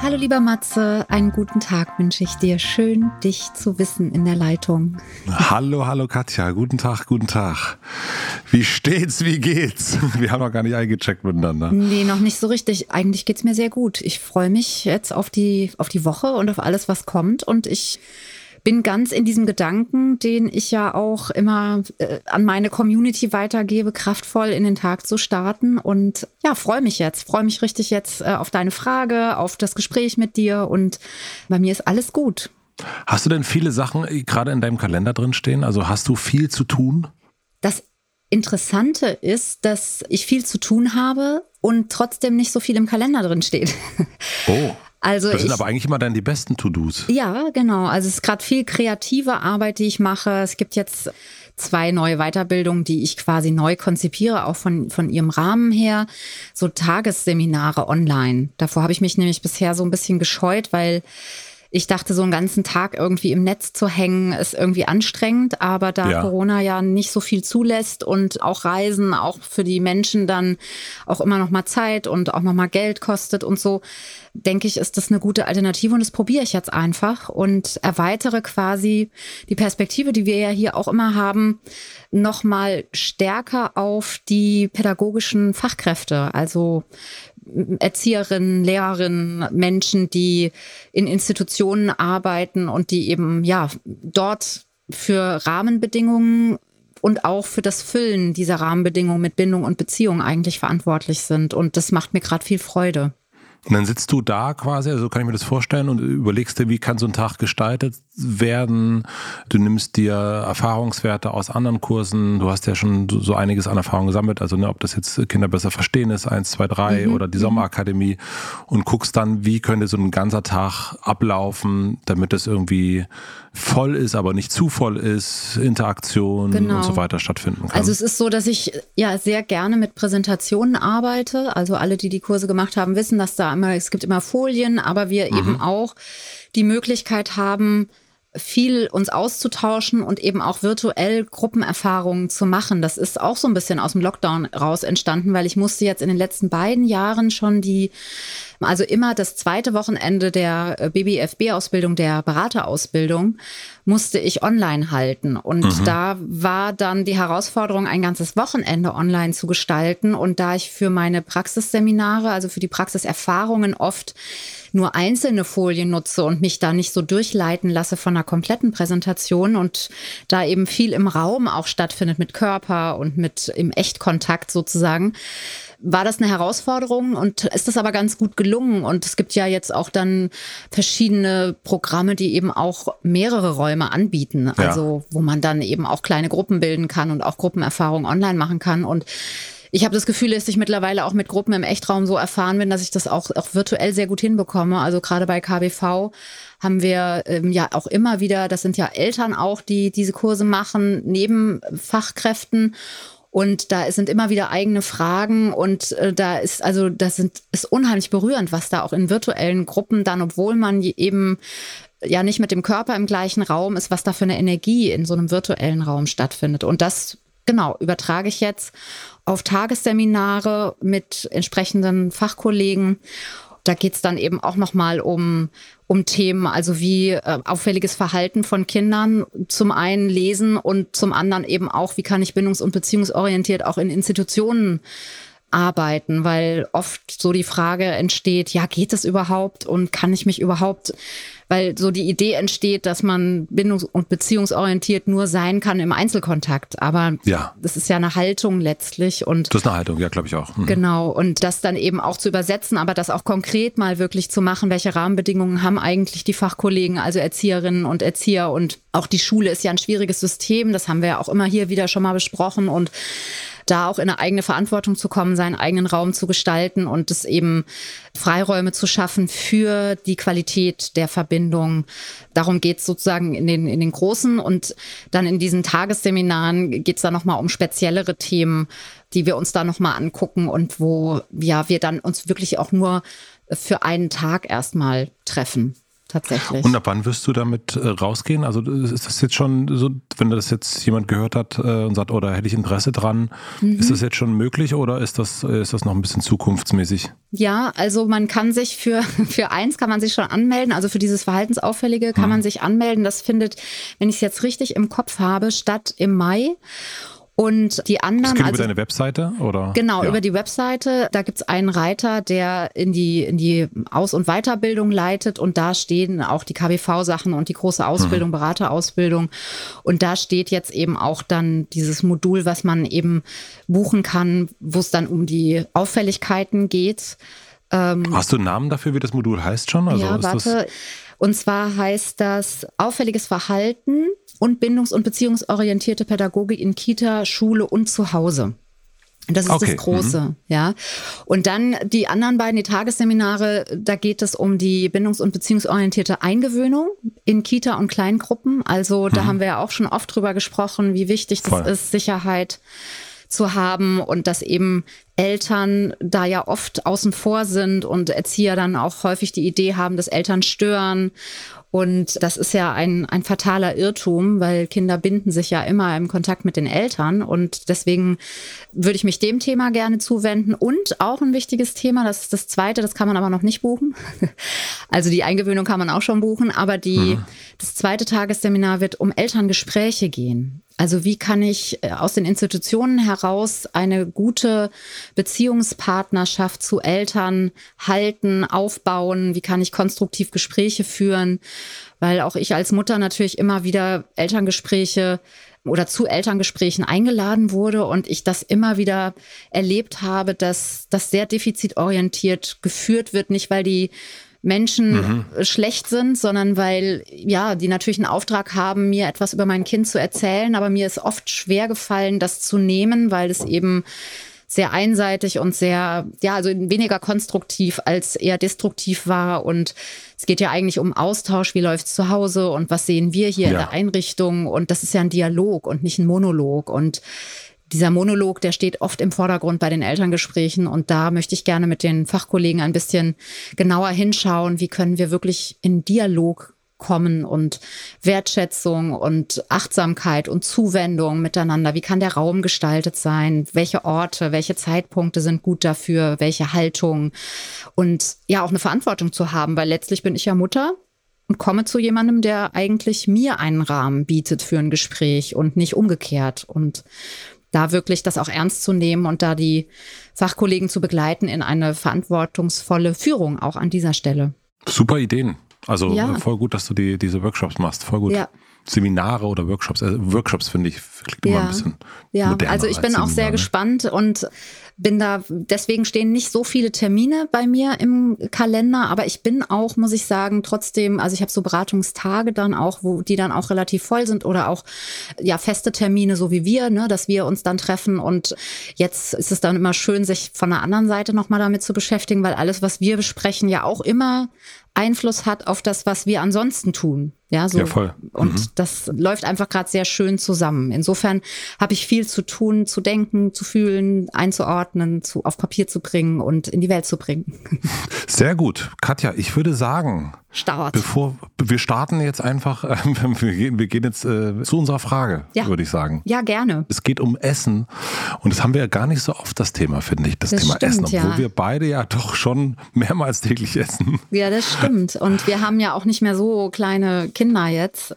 Hallo lieber Matze, einen guten Tag wünsche ich dir. Schön, dich zu wissen in der Leitung. Hallo, hallo Katja, guten Tag, guten Tag. Wie steht's, wie geht's? Wir haben noch gar nicht eingecheckt miteinander. Nee, noch nicht so richtig. Eigentlich geht's mir sehr gut. Ich freue mich jetzt auf die, auf die Woche und auf alles, was kommt und ich bin ganz in diesem Gedanken, den ich ja auch immer äh, an meine Community weitergebe, kraftvoll in den Tag zu starten. Und ja, freue mich jetzt, freue mich richtig jetzt äh, auf deine Frage, auf das Gespräch mit dir. Und bei mir ist alles gut. Hast du denn viele Sachen äh, gerade in deinem Kalender drin stehen? Also hast du viel zu tun? Das Interessante ist, dass ich viel zu tun habe und trotzdem nicht so viel im Kalender drin steht. Oh. Also das sind ich, aber eigentlich immer dann die besten To-Dos. Ja, genau. Also es ist gerade viel kreative Arbeit, die ich mache. Es gibt jetzt zwei neue Weiterbildungen, die ich quasi neu konzipiere, auch von, von ihrem Rahmen her. So Tagesseminare online. Davor habe ich mich nämlich bisher so ein bisschen gescheut, weil ich dachte, so einen ganzen Tag irgendwie im Netz zu hängen, ist irgendwie anstrengend. Aber da ja. Corona ja nicht so viel zulässt und auch Reisen auch für die Menschen dann auch immer noch mal Zeit und auch noch mal Geld kostet und so, denke ich, ist das eine gute Alternative und das probiere ich jetzt einfach und erweitere quasi die Perspektive, die wir ja hier auch immer haben, noch mal stärker auf die pädagogischen Fachkräfte. Also Erzieherinnen, Lehrerinnen, Menschen, die in Institutionen arbeiten und die eben ja dort für Rahmenbedingungen und auch für das Füllen dieser Rahmenbedingungen mit Bindung und Beziehung eigentlich verantwortlich sind. Und das macht mir gerade viel Freude. Und dann sitzt du da quasi, also kann ich mir das vorstellen, und überlegst dir, wie kann so ein Tag gestaltet werden. Du nimmst dir Erfahrungswerte aus anderen Kursen. Du hast ja schon so einiges an Erfahrung gesammelt. Also, ne, ob das jetzt Kinder besser verstehen ist, eins, zwei, drei mhm. oder die mhm. Sommerakademie und guckst dann, wie könnte so ein ganzer Tag ablaufen, damit es irgendwie voll ist, aber nicht zu voll ist, Interaktion genau. und so weiter stattfinden kann. Also es ist so, dass ich ja sehr gerne mit Präsentationen arbeite. Also alle, die die Kurse gemacht haben, wissen, dass da immer, es gibt immer Folien, aber wir mhm. eben auch die Möglichkeit haben, viel uns auszutauschen und eben auch virtuell Gruppenerfahrungen zu machen. Das ist auch so ein bisschen aus dem Lockdown raus entstanden, weil ich musste jetzt in den letzten beiden Jahren schon die, also immer das zweite Wochenende der äh, BBFB-Ausbildung, der Beraterausbildung, musste ich online halten. Und mhm. da war dann die Herausforderung, ein ganzes Wochenende online zu gestalten. Und da ich für meine Praxisseminare, also für die Praxiserfahrungen oft nur einzelne Folien nutze und mich da nicht so durchleiten lasse von einer kompletten Präsentation und da eben viel im Raum auch stattfindet mit Körper und mit im Echtkontakt sozusagen, war das eine Herausforderung und ist das aber ganz gut gelungen. Und es gibt ja jetzt auch dann verschiedene Programme, die eben auch mehrere Räume anbieten. Ja. Also wo man dann eben auch kleine Gruppen bilden kann und auch Gruppenerfahrungen online machen kann. Und ich habe das Gefühl, dass ich mittlerweile auch mit Gruppen im Echtraum so erfahren bin, dass ich das auch, auch virtuell sehr gut hinbekomme. Also gerade bei KBV haben wir ähm, ja auch immer wieder, das sind ja Eltern auch, die diese Kurse machen, neben Fachkräften. Und da sind immer wieder eigene Fragen und äh, da ist also das sind ist unheimlich berührend, was da auch in virtuellen Gruppen dann, obwohl man eben ja nicht mit dem Körper im gleichen Raum ist, was da für eine Energie in so einem virtuellen Raum stattfindet. Und das genau übertrage ich jetzt auf Tagesseminare mit entsprechenden Fachkollegen. Da geht es dann eben auch nochmal um, um Themen, also wie äh, auffälliges Verhalten von Kindern zum einen lesen und zum anderen eben auch, wie kann ich bindungs- und beziehungsorientiert auch in Institutionen arbeiten, weil oft so die Frage entsteht, ja, geht es überhaupt und kann ich mich überhaupt, weil so die Idee entsteht, dass man bindungs- und beziehungsorientiert nur sein kann im Einzelkontakt. Aber ja. das ist ja eine Haltung letztlich und. Das ist eine Haltung, ja, glaube ich auch. Mhm. Genau. Und das dann eben auch zu übersetzen, aber das auch konkret mal wirklich zu machen, welche Rahmenbedingungen haben eigentlich die Fachkollegen, also Erzieherinnen und Erzieher und auch die Schule ist ja ein schwieriges System. Das haben wir ja auch immer hier wieder schon mal besprochen und da auch in eine eigene Verantwortung zu kommen, seinen eigenen Raum zu gestalten und es eben Freiräume zu schaffen für die Qualität der Verbindung. Darum geht es sozusagen in den, in den großen und dann in diesen Tagesseminaren geht es dann nochmal um speziellere Themen, die wir uns da nochmal angucken und wo ja wir dann uns wirklich auch nur für einen Tag erstmal treffen tatsächlich. Und ab wann wirst du damit äh, rausgehen? Also ist das jetzt schon so, wenn das jetzt jemand gehört hat äh, und sagt, oder oh, hätte ich Interesse dran, mhm. ist das jetzt schon möglich oder ist das, ist das noch ein bisschen zukunftsmäßig? Ja, also man kann sich für, für eins kann man sich schon anmelden, also für dieses Verhaltensauffällige kann mhm. man sich anmelden. Das findet, wenn ich es jetzt richtig im Kopf habe, statt im Mai. Und die anderen. Das geht also, über deine Webseite oder? Genau, ja. über die Webseite. Da gibt's einen Reiter, der in die, in die Aus- und Weiterbildung leitet und da stehen auch die KBV-Sachen und die große Ausbildung, mhm. Beraterausbildung. Und da steht jetzt eben auch dann dieses Modul, was man eben buchen kann, wo es dann um die Auffälligkeiten geht. Ähm, Hast du einen Namen dafür, wie das Modul heißt schon? Also ja, warte. Und zwar heißt das auffälliges Verhalten und bindungs- und beziehungsorientierte Pädagogik in Kita, Schule und zu Hause. Das ist okay. das Große, mhm. ja. Und dann die anderen beiden, die Tagesseminare, da geht es um die bindungs- und beziehungsorientierte Eingewöhnung in Kita und Kleingruppen. Also da mhm. haben wir ja auch schon oft drüber gesprochen, wie wichtig das Voll. ist, Sicherheit zu haben und dass eben Eltern da ja oft außen vor sind und Erzieher dann auch häufig die Idee haben, dass Eltern stören und das ist ja ein, ein fataler Irrtum, weil Kinder binden sich ja immer im Kontakt mit den Eltern. Und deswegen würde ich mich dem Thema gerne zuwenden. Und auch ein wichtiges Thema, das ist das zweite, das kann man aber noch nicht buchen. Also die Eingewöhnung kann man auch schon buchen, aber die, mhm. das zweite Tagesseminar wird um Elterngespräche gehen. Also wie kann ich äh, aus den Institutionen heraus eine gute Beziehungspartnerschaft zu Eltern halten, aufbauen? Wie kann ich konstruktiv Gespräche führen? Weil auch ich als Mutter natürlich immer wieder Elterngespräche oder zu Elterngesprächen eingeladen wurde und ich das immer wieder erlebt habe, dass das sehr defizitorientiert geführt wird, nicht weil die Menschen mhm. schlecht sind, sondern weil, ja, die natürlich einen Auftrag haben, mir etwas über mein Kind zu erzählen. Aber mir ist oft schwer gefallen, das zu nehmen, weil es eben sehr einseitig und sehr, ja, also weniger konstruktiv als eher destruktiv war. Und es geht ja eigentlich um Austausch, wie läuft's zu Hause und was sehen wir hier ja. in der Einrichtung. Und das ist ja ein Dialog und nicht ein Monolog. Und dieser Monolog, der steht oft im Vordergrund bei den Elterngesprächen und da möchte ich gerne mit den Fachkollegen ein bisschen genauer hinschauen, wie können wir wirklich in Dialog kommen und Wertschätzung und Achtsamkeit und Zuwendung miteinander. Wie kann der Raum gestaltet sein? Welche Orte, welche Zeitpunkte sind gut dafür? Welche Haltung? Und ja, auch eine Verantwortung zu haben, weil letztlich bin ich ja Mutter und komme zu jemandem, der eigentlich mir einen Rahmen bietet für ein Gespräch und nicht umgekehrt. Und da wirklich das auch ernst zu nehmen und da die Fachkollegen zu begleiten in eine verantwortungsvolle Führung auch an dieser Stelle. Super Ideen. Also ja. voll gut, dass du die, diese Workshops machst. Voll gut. Ja. Seminare oder Workshops. Also Workshops finde ich klingt ja. immer ein bisschen. Ja, also ich bin auch sehr ne? gespannt und bin da, deswegen stehen nicht so viele Termine bei mir im Kalender, aber ich bin auch, muss ich sagen, trotzdem, also ich habe so Beratungstage dann auch, wo die dann auch relativ voll sind oder auch ja feste Termine, so wie wir, ne, dass wir uns dann treffen und jetzt ist es dann immer schön, sich von der anderen Seite nochmal damit zu beschäftigen, weil alles, was wir besprechen, ja auch immer Einfluss hat auf das, was wir ansonsten tun. Ja, so. Ja, voll. Und mhm. das läuft einfach gerade sehr schön zusammen. Insofern habe ich viel zu tun, zu denken, zu fühlen, einzuordnen, zu, auf Papier zu bringen und in die Welt zu bringen. Sehr gut. Katja, ich würde sagen, Start. Bevor wir starten jetzt einfach, äh, wir, gehen, wir gehen jetzt äh, zu unserer Frage, ja. würde ich sagen. Ja, gerne. Es geht um Essen und das haben wir ja gar nicht so oft das Thema, finde ich, das, das Thema stimmt, Essen, obwohl ja. wir beide ja doch schon mehrmals täglich essen. Ja, das stimmt. Und wir haben ja auch nicht mehr so kleine Kinder jetzt.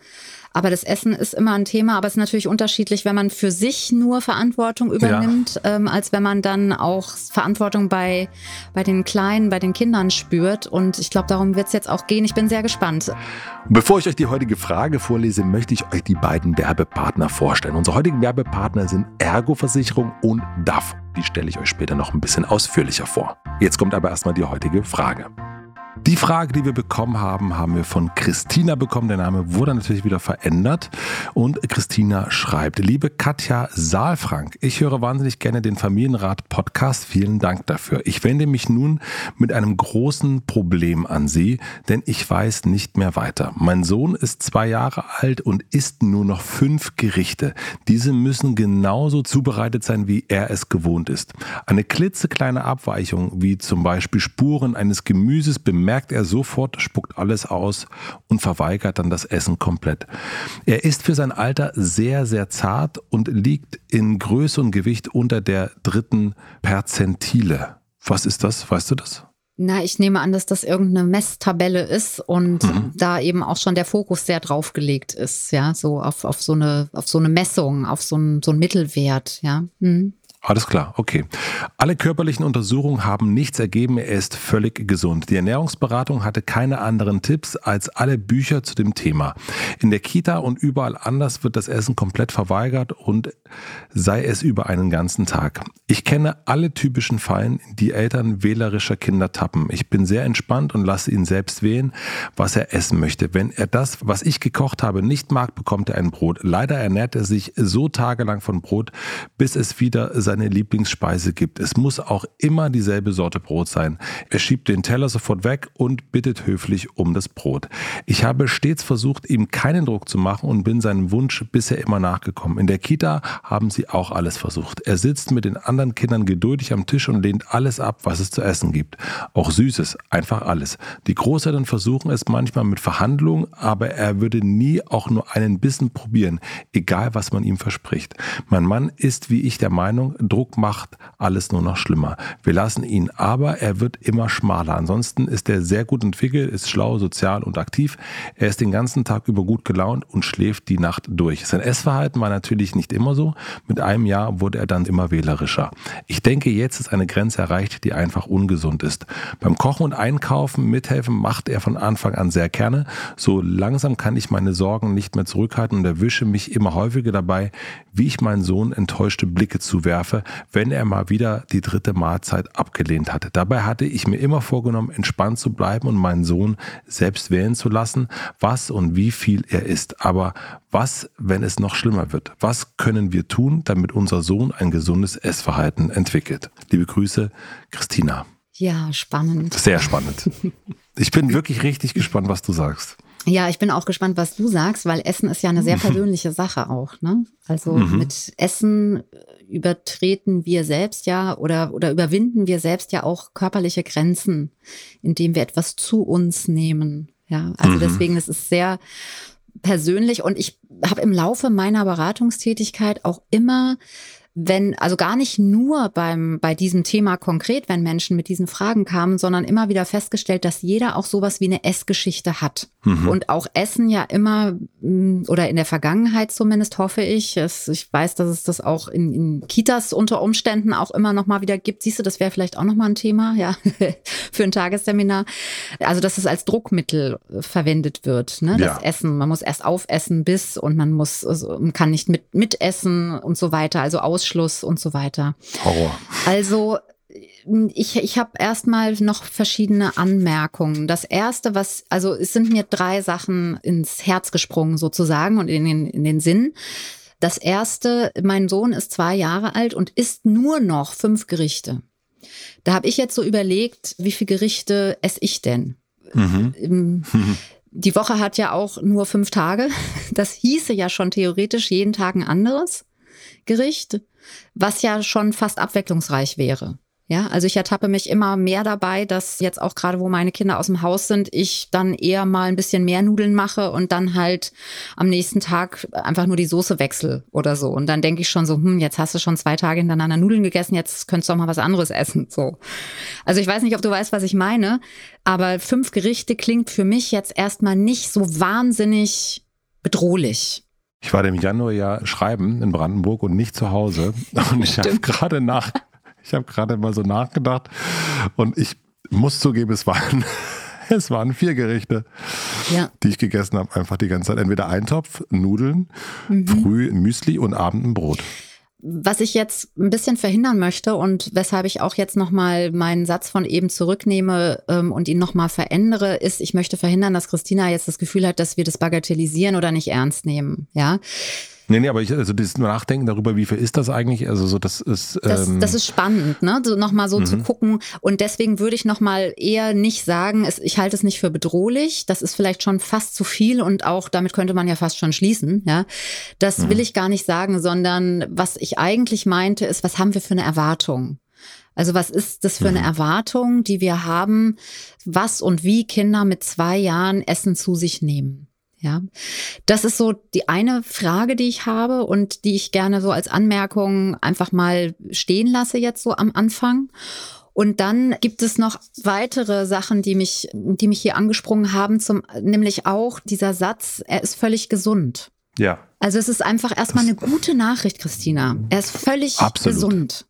Aber das Essen ist immer ein Thema, aber es ist natürlich unterschiedlich, wenn man für sich nur Verantwortung übernimmt, ja. ähm, als wenn man dann auch Verantwortung bei, bei den Kleinen, bei den Kindern spürt. Und ich glaube, darum wird es jetzt auch gehen. Ich bin sehr gespannt. Bevor ich euch die heutige Frage vorlese, möchte ich euch die beiden Werbepartner vorstellen. Unsere heutigen Werbepartner sind Ergo-Versicherung und DAF. Die stelle ich euch später noch ein bisschen ausführlicher vor. Jetzt kommt aber erstmal die heutige Frage. Die Frage, die wir bekommen haben, haben wir von Christina bekommen. Der Name wurde natürlich wieder verändert. Und Christina schreibt, liebe Katja Saalfrank, ich höre wahnsinnig gerne den Familienrat-Podcast. Vielen Dank dafür. Ich wende mich nun mit einem großen Problem an Sie, denn ich weiß nicht mehr weiter. Mein Sohn ist zwei Jahre alt und isst nur noch fünf Gerichte. Diese müssen genauso zubereitet sein, wie er es gewohnt ist. Eine klitzekleine Abweichung, wie zum Beispiel Spuren eines Gemüses bemerkt merkt er sofort, spuckt alles aus und verweigert dann das Essen komplett. Er ist für sein Alter sehr, sehr zart und liegt in Größe und Gewicht unter der dritten Perzentile. Was ist das? Weißt du das? Na, ich nehme an, dass das irgendeine Messtabelle ist und mhm. da eben auch schon der Fokus sehr drauf gelegt ist, ja, so auf, auf so eine, auf so eine Messung, auf so einen, so einen Mittelwert, ja. Mhm. Alles klar, okay. Alle körperlichen Untersuchungen haben nichts ergeben, er ist völlig gesund. Die Ernährungsberatung hatte keine anderen Tipps als alle Bücher zu dem Thema. In der Kita und überall anders wird das Essen komplett verweigert und sei es über einen ganzen Tag. Ich kenne alle typischen Fallen, die Eltern wählerischer Kinder tappen. Ich bin sehr entspannt und lasse ihn selbst wählen, was er essen möchte. Wenn er das, was ich gekocht habe, nicht mag, bekommt er ein Brot. Leider ernährt er sich so tagelang von Brot, bis es wieder seine Lieblingsspeise gibt. Es muss auch immer dieselbe Sorte Brot sein. Er schiebt den Teller sofort weg und bittet höflich um das Brot. Ich habe stets versucht, ihm keinen Druck zu machen und bin seinem Wunsch bisher immer nachgekommen. In der Kita haben sie auch alles versucht. Er sitzt mit den anderen Kindern geduldig am Tisch und lehnt alles ab, was es zu essen gibt. Auch Süßes, einfach alles. Die Großeltern versuchen es manchmal mit Verhandlungen, aber er würde nie auch nur einen Bissen probieren, egal was man ihm verspricht. Mein Mann ist wie ich der Meinung, Druck macht alles nur noch schlimmer. Wir lassen ihn, aber er wird immer schmaler. Ansonsten ist er sehr gut entwickelt, ist schlau, sozial und aktiv. Er ist den ganzen Tag über gut gelaunt und schläft die Nacht durch. Sein Essverhalten war natürlich nicht immer so. Mit einem Jahr wurde er dann immer wählerischer. Ich denke, jetzt ist eine Grenze erreicht, die einfach ungesund ist. Beim Kochen und Einkaufen mithelfen macht er von Anfang an sehr gerne. So langsam kann ich meine Sorgen nicht mehr zurückhalten und erwische mich immer häufiger dabei, wie ich meinen Sohn enttäuschte Blicke zuwerfe werfe, wenn er mal wieder die dritte Mahlzeit abgelehnt hatte. Dabei hatte ich mir immer vorgenommen, entspannt zu bleiben und meinen Sohn selbst wählen zu lassen, was und wie viel er isst. Aber was, wenn es noch schlimmer wird? Was können wir tun, damit unser Sohn ein gesundes Essverhalten entwickelt? Liebe Grüße, Christina. Ja, spannend. Sehr spannend. Ich bin wirklich richtig gespannt, was du sagst. Ja, ich bin auch gespannt, was du sagst, weil Essen ist ja eine sehr persönliche Sache auch. Ne? Also mhm. mit Essen übertreten wir selbst ja oder, oder überwinden wir selbst ja auch körperliche Grenzen, indem wir etwas zu uns nehmen. Ja, also mhm. deswegen ist es sehr persönlich und ich habe im Laufe meiner Beratungstätigkeit auch immer wenn, also gar nicht nur beim, bei diesem Thema konkret, wenn Menschen mit diesen Fragen kamen, sondern immer wieder festgestellt, dass jeder auch sowas wie eine Essgeschichte hat. Mhm. Und auch Essen ja immer, mm, oder in der Vergangenheit zumindest hoffe ich, es, ich weiß, dass es das auch in, in Kitas unter Umständen auch immer noch mal wieder gibt. Siehst du, das wäre vielleicht auch noch mal ein Thema, ja, für ein Tagesseminar. Also, dass es als Druckmittel verwendet wird, ne, das ja. Essen. Man muss erst aufessen bis und man muss, also, man kann nicht mit, mitessen und so weiter. Also aus Ausschluss und so weiter. Horror. Also ich, ich habe erstmal noch verschiedene Anmerkungen. Das erste, was, also es sind mir drei Sachen ins Herz gesprungen sozusagen und in den, in den Sinn. Das erste, mein Sohn ist zwei Jahre alt und isst nur noch fünf Gerichte. Da habe ich jetzt so überlegt, wie viele Gerichte esse ich denn? Mhm. Die Woche hat ja auch nur fünf Tage. Das hieße ja schon theoretisch jeden Tag ein anderes Gericht was ja schon fast abwechslungsreich wäre. Ja, also ich ertappe mich immer mehr dabei, dass jetzt auch gerade, wo meine Kinder aus dem Haus sind, ich dann eher mal ein bisschen mehr Nudeln mache und dann halt am nächsten Tag einfach nur die Soße wechsel oder so. Und dann denke ich schon so, hm, jetzt hast du schon zwei Tage hintereinander Nudeln gegessen, jetzt könntest du auch mal was anderes essen. So. Also ich weiß nicht, ob du weißt, was ich meine, aber fünf Gerichte klingt für mich jetzt erstmal nicht so wahnsinnig bedrohlich. Ich war im Januar ja schreiben in Brandenburg und nicht zu Hause. Und ich habe gerade nach, ich habe gerade mal so nachgedacht und ich muss zugeben, es waren, es waren vier Gerichte, ja. die ich gegessen habe, einfach die ganze Zeit. Entweder Eintopf, Nudeln, mhm. früh Müsli und Abend ein Brot. Was ich jetzt ein bisschen verhindern möchte und weshalb ich auch jetzt nochmal meinen Satz von eben zurücknehme ähm, und ihn nochmal verändere, ist, ich möchte verhindern, dass Christina jetzt das Gefühl hat, dass wir das bagatellisieren oder nicht ernst nehmen. Ja. Nee, nee, aber ich, also dieses Nachdenken darüber, wie viel ist das eigentlich? Also so, das ist. Ähm das, das ist spannend, ne? So nochmal so mhm. zu gucken. Und deswegen würde ich nochmal eher nicht sagen, es, ich halte es nicht für bedrohlich. Das ist vielleicht schon fast zu viel und auch damit könnte man ja fast schon schließen, ja. Das mhm. will ich gar nicht sagen, sondern was ich eigentlich meinte, ist, was haben wir für eine Erwartung? Also was ist das für eine mhm. Erwartung, die wir haben, was und wie Kinder mit zwei Jahren Essen zu sich nehmen? Ja, das ist so die eine Frage, die ich habe und die ich gerne so als Anmerkung einfach mal stehen lasse jetzt so am Anfang. Und dann gibt es noch weitere Sachen, die mich, die mich hier angesprungen haben, zum, nämlich auch dieser Satz, er ist völlig gesund. Ja. Also es ist einfach erstmal eine gute Nachricht, Christina. Er ist völlig Absolut. gesund.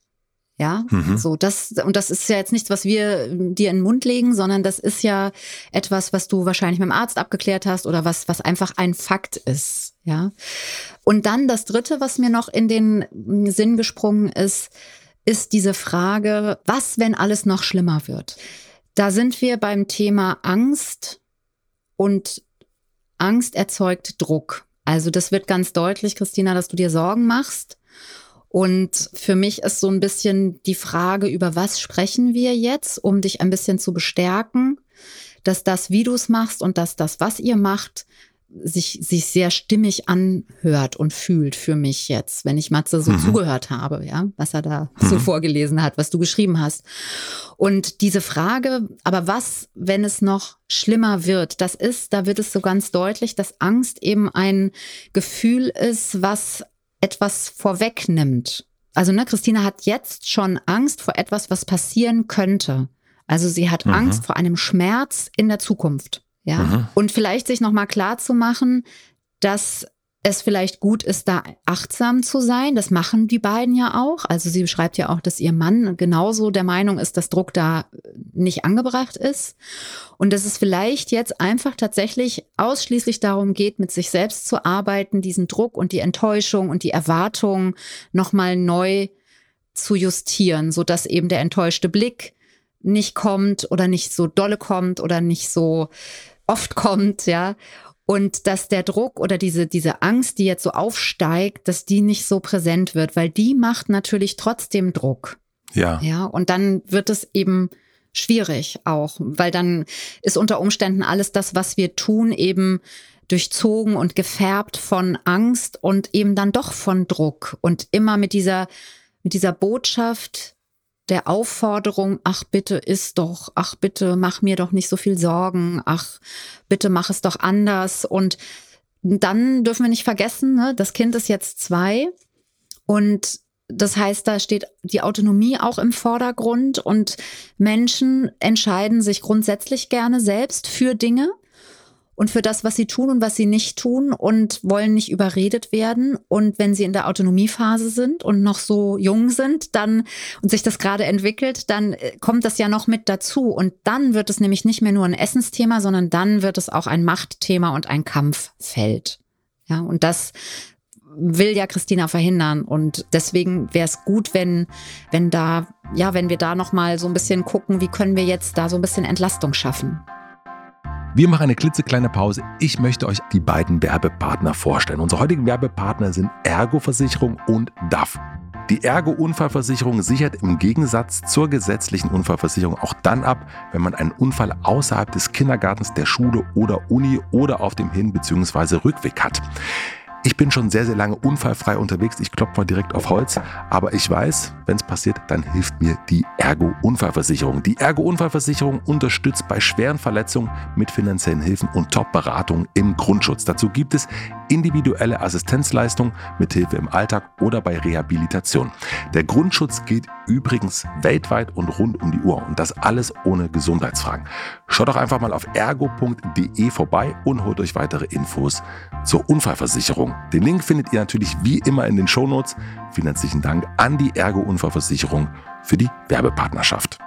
Ja, mhm. so das und das ist ja jetzt nichts, was wir dir in den Mund legen, sondern das ist ja etwas, was du wahrscheinlich mit dem Arzt abgeklärt hast oder was was einfach ein Fakt ist, ja. Und dann das dritte, was mir noch in den Sinn gesprungen ist, ist diese Frage, was wenn alles noch schlimmer wird? Da sind wir beim Thema Angst und Angst erzeugt Druck. Also das wird ganz deutlich, Christina, dass du dir Sorgen machst und für mich ist so ein bisschen die Frage, über was sprechen wir jetzt, um dich ein bisschen zu bestärken, dass das, wie du es machst und dass das, was ihr macht, sich, sich sehr stimmig anhört und fühlt für mich jetzt, wenn ich Matze so mhm. zugehört habe, ja, was er da mhm. so vorgelesen hat, was du geschrieben hast. Und diese Frage, aber was, wenn es noch schlimmer wird, das ist, da wird es so ganz deutlich, dass Angst eben ein Gefühl ist, was etwas vorwegnimmt. Also, ne, Christina hat jetzt schon Angst vor etwas, was passieren könnte. Also sie hat mhm. Angst vor einem Schmerz in der Zukunft. Ja. Mhm. Und vielleicht sich nochmal klar zu machen, dass es vielleicht gut ist, da achtsam zu sein. Das machen die beiden ja auch. Also sie beschreibt ja auch, dass ihr Mann genauso der Meinung ist, dass Druck da nicht angebracht ist. Und dass es vielleicht jetzt einfach tatsächlich ausschließlich darum geht, mit sich selbst zu arbeiten, diesen Druck und die Enttäuschung und die Erwartung nochmal neu zu justieren, so dass eben der enttäuschte Blick nicht kommt oder nicht so dolle kommt oder nicht so oft kommt, ja und dass der Druck oder diese, diese Angst, die jetzt so aufsteigt, dass die nicht so präsent wird, weil die macht natürlich trotzdem Druck. Ja. Ja, und dann wird es eben schwierig auch, weil dann ist unter Umständen alles das, was wir tun, eben durchzogen und gefärbt von Angst und eben dann doch von Druck und immer mit dieser, mit dieser Botschaft, der Aufforderung, ach bitte ist doch, ach bitte mach mir doch nicht so viel Sorgen, ach bitte mach es doch anders. Und dann dürfen wir nicht vergessen, ne, das Kind ist jetzt zwei. Und das heißt, da steht die Autonomie auch im Vordergrund. Und Menschen entscheiden sich grundsätzlich gerne selbst für Dinge und für das, was sie tun und was sie nicht tun und wollen nicht überredet werden. Und wenn sie in der Autonomiephase sind und noch so jung sind, dann und sich das gerade entwickelt, dann äh, kommt das ja noch mit dazu. Und dann wird es nämlich nicht mehr nur ein Essensthema, sondern dann wird es auch ein Machtthema und ein Kampffeld. Ja, und das will ja Christina verhindern und deswegen wäre es gut, wenn wenn da ja, wenn wir da noch mal so ein bisschen gucken, wie können wir jetzt da so ein bisschen Entlastung schaffen. Wir machen eine klitzekleine Pause. Ich möchte euch die beiden Werbepartner vorstellen. Unsere heutigen Werbepartner sind Ergo Versicherung und DAF. Die Ergo-Unfallversicherung sichert im Gegensatz zur gesetzlichen Unfallversicherung auch dann ab, wenn man einen Unfall außerhalb des Kindergartens, der Schule oder Uni oder auf dem Hin- bzw. Rückweg hat. Ich bin schon sehr, sehr lange unfallfrei unterwegs. Ich klopfe mal direkt auf Holz. Aber ich weiß, wenn es passiert, dann hilft mir die Ergo-Unfallversicherung. Die Ergo-Unfallversicherung unterstützt bei schweren Verletzungen mit finanziellen Hilfen und Top-Beratung im Grundschutz. Dazu gibt es individuelle Assistenzleistung mit Hilfe im Alltag oder bei Rehabilitation. Der Grundschutz gilt übrigens weltweit und rund um die Uhr und das alles ohne Gesundheitsfragen. Schaut doch einfach mal auf ergo.de vorbei und holt euch weitere Infos zur Unfallversicherung. Den Link findet ihr natürlich wie immer in den Shownotes. Vielen herzlichen Dank an die Ergo Unfallversicherung für die Werbepartnerschaft.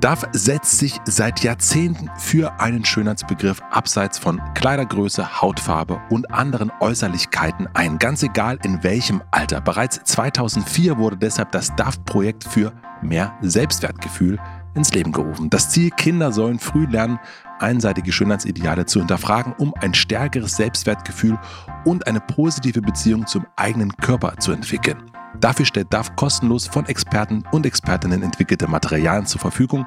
DAF setzt sich seit Jahrzehnten für einen Schönheitsbegriff abseits von Kleidergröße, Hautfarbe und anderen Äußerlichkeiten ein, ganz egal in welchem Alter. Bereits 2004 wurde deshalb das DAF-Projekt für mehr Selbstwertgefühl ins Leben gerufen. Das Ziel, Kinder sollen früh lernen, einseitige Schönheitsideale zu hinterfragen, um ein stärkeres Selbstwertgefühl und eine positive Beziehung zum eigenen Körper zu entwickeln. Dafür stellt DAF kostenlos von Experten und Expertinnen entwickelte Materialien zur Verfügung,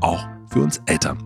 auch für uns Eltern.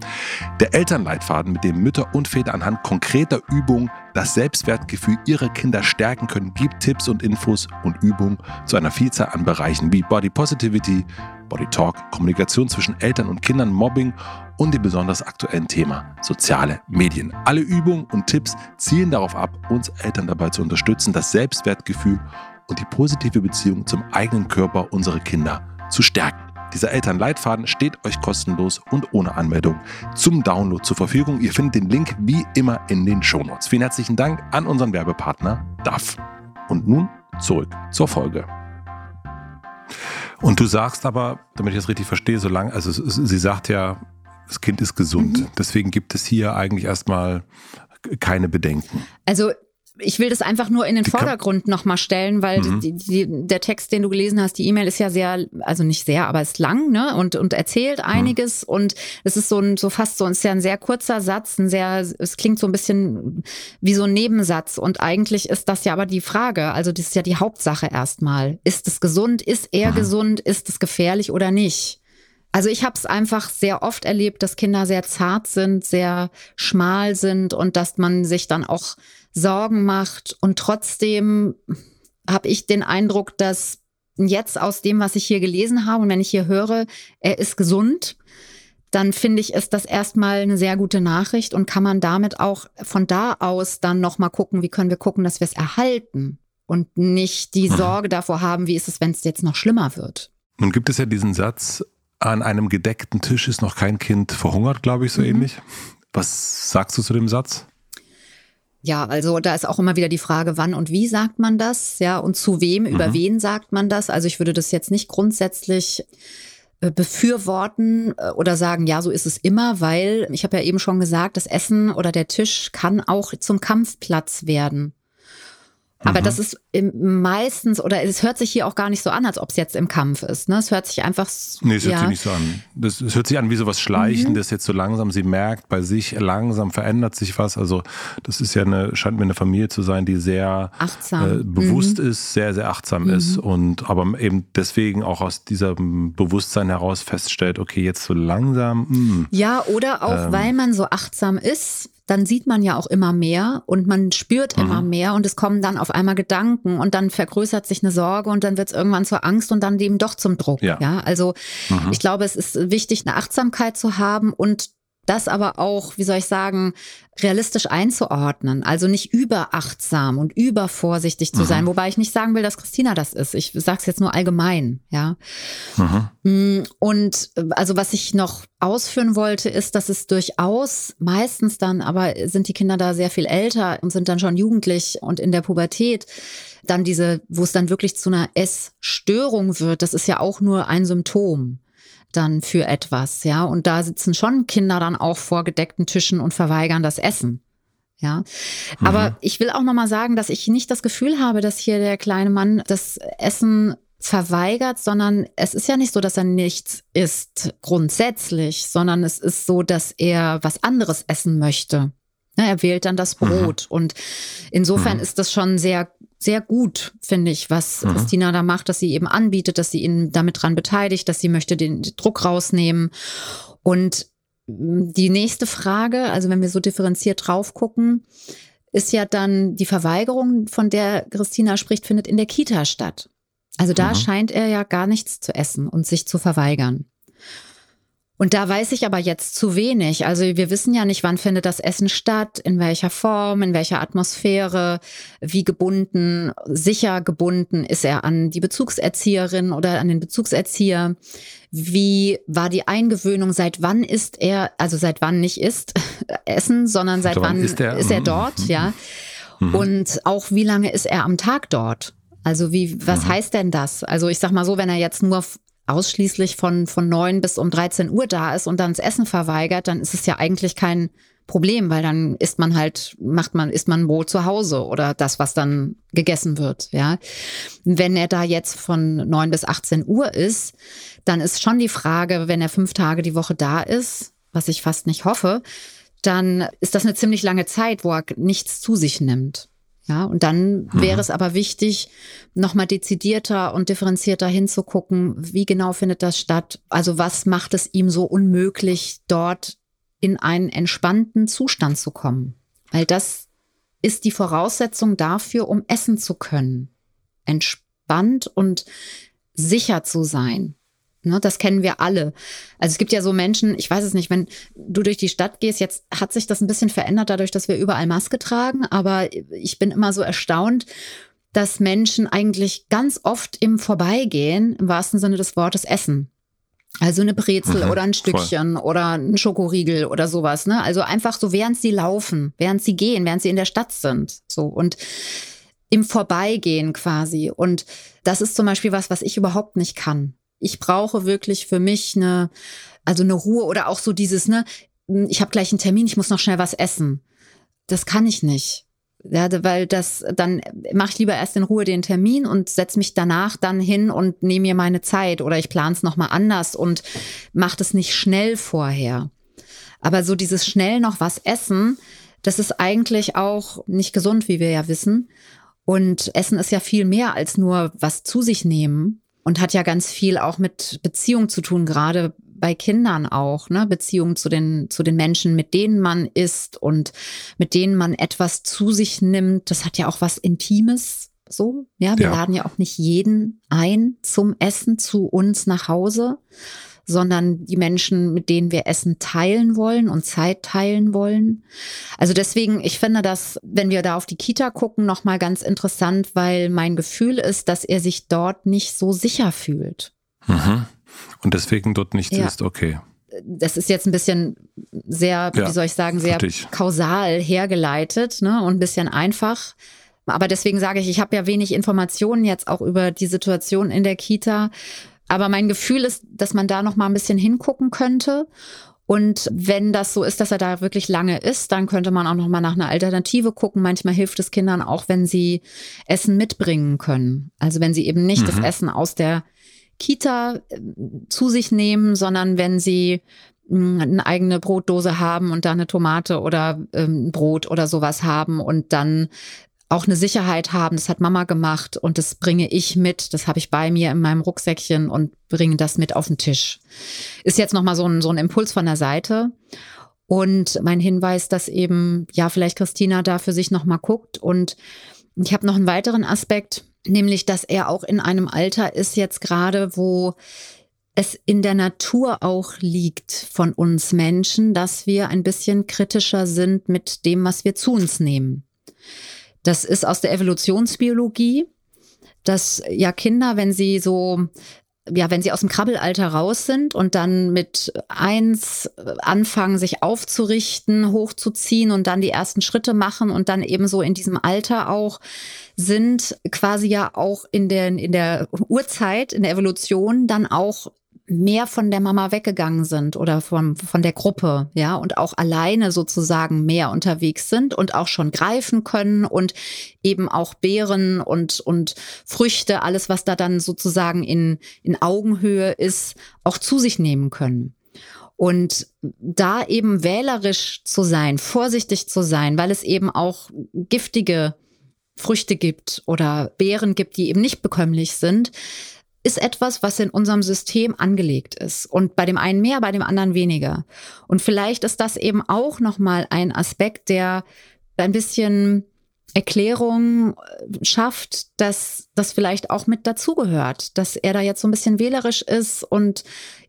Der Elternleitfaden, mit dem Mütter und Väter anhand konkreter Übungen das Selbstwertgefühl ihrer Kinder stärken können, gibt Tipps und Infos und Übungen zu einer Vielzahl an Bereichen wie Body Positivity, Body Talk, Kommunikation zwischen Eltern und Kindern, Mobbing und dem besonders aktuellen Thema soziale Medien. Alle Übungen und Tipps zielen darauf ab, uns Eltern dabei zu unterstützen, das Selbstwertgefühl und die positive Beziehung zum eigenen Körper unserer Kinder zu stärken. Dieser Elternleitfaden steht euch kostenlos und ohne Anmeldung zum Download zur Verfügung. Ihr findet den Link wie immer in den Shownotes. Vielen herzlichen Dank an unseren Werbepartner DAF. Und nun zurück zur Folge. Und du sagst aber, damit ich das richtig verstehe, solange, also sie sagt ja, das Kind ist gesund. Mhm. Deswegen gibt es hier eigentlich erstmal keine Bedenken. Also ich will das einfach nur in den Vordergrund nochmal stellen, weil mhm. die, die, der Text, den du gelesen hast, die E-Mail ist ja sehr, also nicht sehr, aber ist lang, ne? Und, und erzählt mhm. einiges. Mhm. Und es ist so ein, so fast so, ist ja ein sehr kurzer Satz, ein sehr, es klingt so ein bisschen wie so ein Nebensatz. Und eigentlich ist das ja aber die Frage. Also, das ist ja die Hauptsache erstmal. Ist es gesund? Ist er mhm. gesund? Ist es gefährlich oder nicht? Also ich habe es einfach sehr oft erlebt, dass Kinder sehr zart sind, sehr schmal sind und dass man sich dann auch Sorgen macht. Und trotzdem habe ich den Eindruck, dass jetzt aus dem, was ich hier gelesen habe und wenn ich hier höre, er ist gesund, dann finde ich, ist das erstmal eine sehr gute Nachricht und kann man damit auch von da aus dann nochmal gucken, wie können wir gucken, dass wir es erhalten und nicht die mhm. Sorge davor haben, wie ist es, wenn es jetzt noch schlimmer wird. Nun gibt es ja diesen Satz, an einem gedeckten Tisch ist noch kein Kind verhungert, glaube ich, so mhm. ähnlich. Was sagst du zu dem Satz? Ja, also da ist auch immer wieder die Frage, wann und wie sagt man das, ja, und zu wem, mhm. über wen sagt man das. Also ich würde das jetzt nicht grundsätzlich äh, befürworten äh, oder sagen, ja, so ist es immer, weil ich habe ja eben schon gesagt, das Essen oder der Tisch kann auch zum Kampfplatz werden. Aber mhm. das ist meistens, oder es hört sich hier auch gar nicht so an, als ob es jetzt im Kampf ist. Ne? Es hört sich einfach. Nee, es hört sich nicht so an. Das, es hört sich an wie so was Schleichendes, mhm. jetzt so langsam, sie merkt bei sich, langsam verändert sich was. Also, das ist ja eine, scheint mir eine Familie zu sein, die sehr achtsam. Äh, bewusst mhm. ist, sehr, sehr achtsam mhm. ist und aber eben deswegen auch aus diesem Bewusstsein heraus feststellt, okay, jetzt so langsam. Mh, hm. ja, oder auch, ähm, weil man so achtsam ist, dann sieht man ja auch immer mehr und man spürt mhm. immer mehr und es kommen dann auf einmal Gedanken und dann vergrößert sich eine Sorge und dann wird es irgendwann zur Angst und dann eben doch zum Druck. Ja, ja? also mhm. ich glaube, es ist wichtig, eine Achtsamkeit zu haben und das aber auch, wie soll ich sagen, realistisch einzuordnen. Also nicht überachtsam und übervorsichtig zu mhm. sein, wobei ich nicht sagen will, dass Christina das ist. Ich sage es jetzt nur allgemein, ja. Mhm. Mm, und also was ich noch ausführen wollte, ist, dass es durchaus meistens dann, aber sind die Kinder da sehr viel älter und sind dann schon jugendlich und in der Pubertät, dann diese, wo es dann wirklich zu einer Essstörung wird, das ist ja auch nur ein Symptom dann für etwas, ja. Und da sitzen schon Kinder dann auch vor gedeckten Tischen und verweigern das Essen. Ja, mhm. aber ich will auch noch mal sagen, dass ich nicht das Gefühl habe, dass hier der kleine Mann das Essen verweigert, sondern es ist ja nicht so, dass er nichts isst grundsätzlich, sondern es ist so, dass er was anderes essen möchte. Ja, er wählt dann das mhm. Brot mhm. und insofern mhm. ist das schon sehr sehr gut, finde ich, was mhm. Christina da macht, dass sie eben anbietet, dass sie ihn damit dran beteiligt, dass sie möchte den Druck rausnehmen. Und die nächste Frage, also wenn wir so differenziert drauf gucken, ist ja dann die Verweigerung, von der Christina spricht, findet in der Kita statt. Also da mhm. scheint er ja gar nichts zu essen und sich zu verweigern. Und da weiß ich aber jetzt zu wenig. Also wir wissen ja nicht, wann findet das Essen statt, in welcher Form, in welcher Atmosphäre, wie gebunden, sicher gebunden ist er an die Bezugserzieherin oder an den Bezugserzieher. Wie war die Eingewöhnung? Seit wann ist er, also seit wann nicht ist Essen, sondern seit wann ist er, ist er mhm. dort, mhm. ja? Mhm. Und auch wie lange ist er am Tag dort? Also wie, was mhm. heißt denn das? Also ich sag mal so, wenn er jetzt nur ausschließlich von, von neun bis um 13 Uhr da ist und dann das Essen verweigert, dann ist es ja eigentlich kein Problem, weil dann isst man halt, macht man, isst man wohl zu Hause oder das, was dann gegessen wird, ja. Wenn er da jetzt von neun bis 18 Uhr ist, dann ist schon die Frage, wenn er fünf Tage die Woche da ist, was ich fast nicht hoffe, dann ist das eine ziemlich lange Zeit, wo er nichts zu sich nimmt. Ja, und dann mhm. wäre es aber wichtig, nochmal dezidierter und differenzierter hinzugucken, wie genau findet das statt? Also was macht es ihm so unmöglich, dort in einen entspannten Zustand zu kommen? Weil das ist die Voraussetzung dafür, um essen zu können. Entspannt und sicher zu sein. Ne, das kennen wir alle. Also es gibt ja so Menschen, ich weiß es nicht, wenn du durch die Stadt gehst, jetzt hat sich das ein bisschen verändert dadurch, dass wir überall Maske tragen, aber ich bin immer so erstaunt, dass Menschen eigentlich ganz oft im Vorbeigehen, im wahrsten Sinne des Wortes, essen. Also eine Brezel mhm, oder ein Stückchen voll. oder ein Schokoriegel oder sowas. Ne? Also einfach so, während sie laufen, während sie gehen, während sie in der Stadt sind. So und im Vorbeigehen quasi. Und das ist zum Beispiel was, was ich überhaupt nicht kann. Ich brauche wirklich für mich eine, also eine Ruhe oder auch so dieses, ne, ich habe gleich einen Termin, ich muss noch schnell was essen. Das kann ich nicht. Ja, weil das, dann mache ich lieber erst in Ruhe den Termin und setze mich danach dann hin und nehme mir meine Zeit oder ich plane es nochmal anders und mache das nicht schnell vorher. Aber so dieses schnell noch was essen, das ist eigentlich auch nicht gesund, wie wir ja wissen. Und Essen ist ja viel mehr als nur was zu sich nehmen, und hat ja ganz viel auch mit Beziehung zu tun, gerade bei Kindern auch, ne? Beziehung zu den, zu den Menschen, mit denen man ist und mit denen man etwas zu sich nimmt. Das hat ja auch was Intimes. So, ja, wir ja. laden ja auch nicht jeden ein zum Essen zu uns nach Hause, sondern die Menschen, mit denen wir Essen teilen wollen und Zeit teilen wollen. Also deswegen, ich finde das, wenn wir da auf die Kita gucken, nochmal ganz interessant, weil mein Gefühl ist, dass er sich dort nicht so sicher fühlt. Mhm. Und deswegen dort nichts ja. ist, okay das ist jetzt ein bisschen sehr, ja, wie soll ich sagen, sehr kausal hergeleitet ne, und ein bisschen einfach. Aber deswegen sage ich, ich habe ja wenig Informationen jetzt auch über die Situation in der Kita. Aber mein Gefühl ist, dass man da noch mal ein bisschen hingucken könnte. Und wenn das so ist, dass er da wirklich lange ist, dann könnte man auch noch mal nach einer Alternative gucken. Manchmal hilft es Kindern auch, wenn sie Essen mitbringen können. Also wenn sie eben nicht mhm. das Essen aus der Kita äh, zu sich nehmen, sondern wenn sie hm, eine eigene Brotdose haben und da eine Tomate oder ähm, Brot oder sowas haben und dann auch eine Sicherheit haben, das hat Mama gemacht und das bringe ich mit, das habe ich bei mir in meinem Rucksäckchen und bringe das mit auf den Tisch. Ist jetzt nochmal so ein, so ein Impuls von der Seite. Und mein Hinweis, dass eben, ja, vielleicht Christina da für sich nochmal guckt. Und ich habe noch einen weiteren Aspekt, nämlich, dass er auch in einem Alter ist jetzt gerade, wo es in der Natur auch liegt von uns Menschen, dass wir ein bisschen kritischer sind mit dem, was wir zu uns nehmen. Das ist aus der Evolutionsbiologie, dass ja Kinder, wenn sie so ja, wenn sie aus dem Krabbelalter raus sind und dann mit eins anfangen, sich aufzurichten, hochzuziehen und dann die ersten Schritte machen und dann eben so in diesem Alter auch sind, quasi ja auch in der, in der Urzeit, in der Evolution dann auch mehr von der Mama weggegangen sind oder von, von der Gruppe, ja, und auch alleine sozusagen mehr unterwegs sind und auch schon greifen können und eben auch Beeren und, und Früchte, alles, was da dann sozusagen in, in Augenhöhe ist, auch zu sich nehmen können. Und da eben wählerisch zu sein, vorsichtig zu sein, weil es eben auch giftige Früchte gibt oder Beeren gibt, die eben nicht bekömmlich sind, ist etwas, was in unserem System angelegt ist. Und bei dem einen mehr, bei dem anderen weniger. Und vielleicht ist das eben auch nochmal ein Aspekt, der ein bisschen Erklärung äh, schafft, dass das vielleicht auch mit dazugehört, dass er da jetzt so ein bisschen wählerisch ist und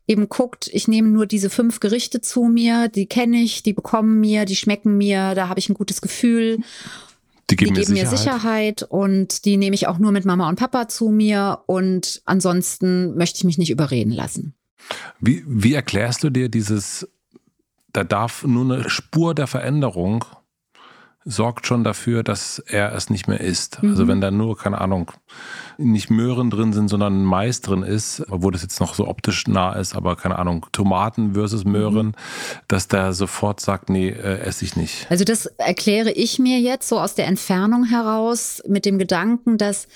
eben guckt, ich nehme nur diese fünf Gerichte zu mir, die kenne ich, die bekommen mir, die schmecken mir, da habe ich ein gutes Gefühl. Die geben, die geben mir, Sicherheit. mir Sicherheit und die nehme ich auch nur mit Mama und Papa zu mir und ansonsten möchte ich mich nicht überreden lassen. Wie, wie erklärst du dir dieses, da darf nur eine Spur der Veränderung sorgt schon dafür, dass er es nicht mehr isst. Also mhm. Also wenn da nur, keine Ahnung, nicht Möhren drin sind, sondern Mais drin ist, obwohl das jetzt noch so optisch nah ist, aber keine Ahnung, Tomaten versus Möhren, mhm. dass der sofort sagt, nee, äh, esse ich nicht. Also das erkläre ich mir jetzt so aus der Entfernung heraus mit dem Gedanken, dass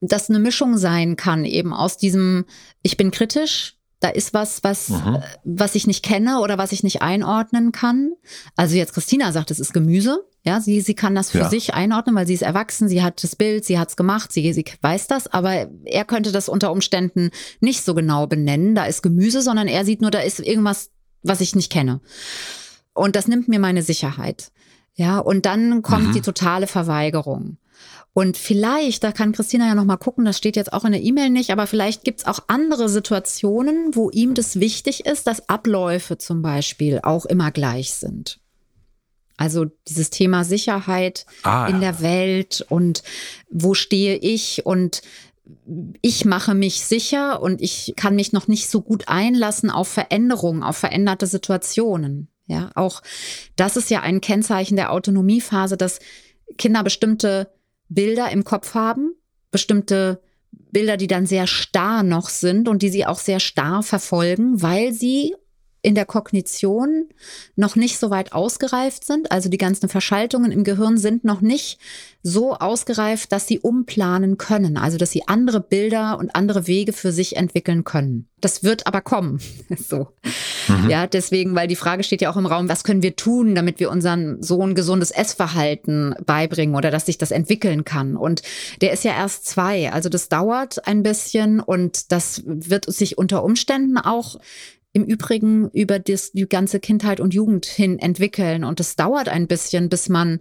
das eine Mischung sein kann, eben aus diesem, ich bin kritisch, da ist was, was, mhm. was ich nicht kenne oder was ich nicht einordnen kann. Also jetzt Christina sagt, es ist Gemüse. Ja, sie, sie kann das für ja. sich einordnen, weil sie ist erwachsen, sie hat das Bild, sie hat es gemacht, sie, sie weiß das, aber er könnte das unter Umständen nicht so genau benennen. Da ist Gemüse, sondern er sieht nur, da ist irgendwas, was ich nicht kenne. Und das nimmt mir meine Sicherheit. Ja, und dann kommt mhm. die totale Verweigerung. Und vielleicht, da kann Christina ja noch mal gucken, das steht jetzt auch in der E-Mail nicht, aber vielleicht gibt's auch andere Situationen, wo ihm das wichtig ist, dass Abläufe zum Beispiel auch immer gleich sind. Also dieses Thema Sicherheit ah, in der Welt und wo stehe ich und ich mache mich sicher und ich kann mich noch nicht so gut einlassen auf Veränderungen, auf veränderte Situationen. Ja, auch das ist ja ein Kennzeichen der Autonomiephase, dass Kinder bestimmte Bilder im Kopf haben, bestimmte Bilder, die dann sehr starr noch sind und die sie auch sehr starr verfolgen, weil sie in der Kognition noch nicht so weit ausgereift sind. Also die ganzen Verschaltungen im Gehirn sind noch nicht so ausgereift, dass sie umplanen können. Also dass sie andere Bilder und andere Wege für sich entwickeln können. Das wird aber kommen. so. Mhm. Ja, deswegen, weil die Frage steht ja auch im Raum, was können wir tun, damit wir unseren Sohn gesundes Essverhalten beibringen oder dass sich das entwickeln kann. Und der ist ja erst zwei. Also das dauert ein bisschen und das wird sich unter Umständen auch im Übrigen über das, die ganze Kindheit und Jugend hin entwickeln. Und es dauert ein bisschen, bis man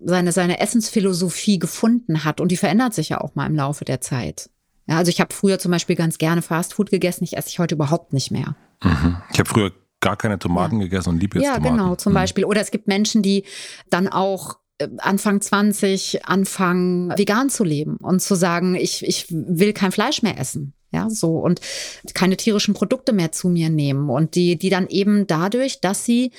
seine, seine Essensphilosophie gefunden hat. Und die verändert sich ja auch mal im Laufe der Zeit. Ja, also ich habe früher zum Beispiel ganz gerne Fastfood gegessen, ich esse ich heute überhaupt nicht mehr. Mhm. Ich habe früher gar keine Tomaten ja. gegessen und liebe jetzt ja, Tomaten. Ja, genau, zum mhm. Beispiel. Oder es gibt Menschen, die dann auch äh, Anfang 20 anfangen, vegan zu leben und zu sagen, ich, ich will kein Fleisch mehr essen. Ja, so und keine tierischen Produkte mehr zu mir nehmen und die, die dann eben dadurch, dass sie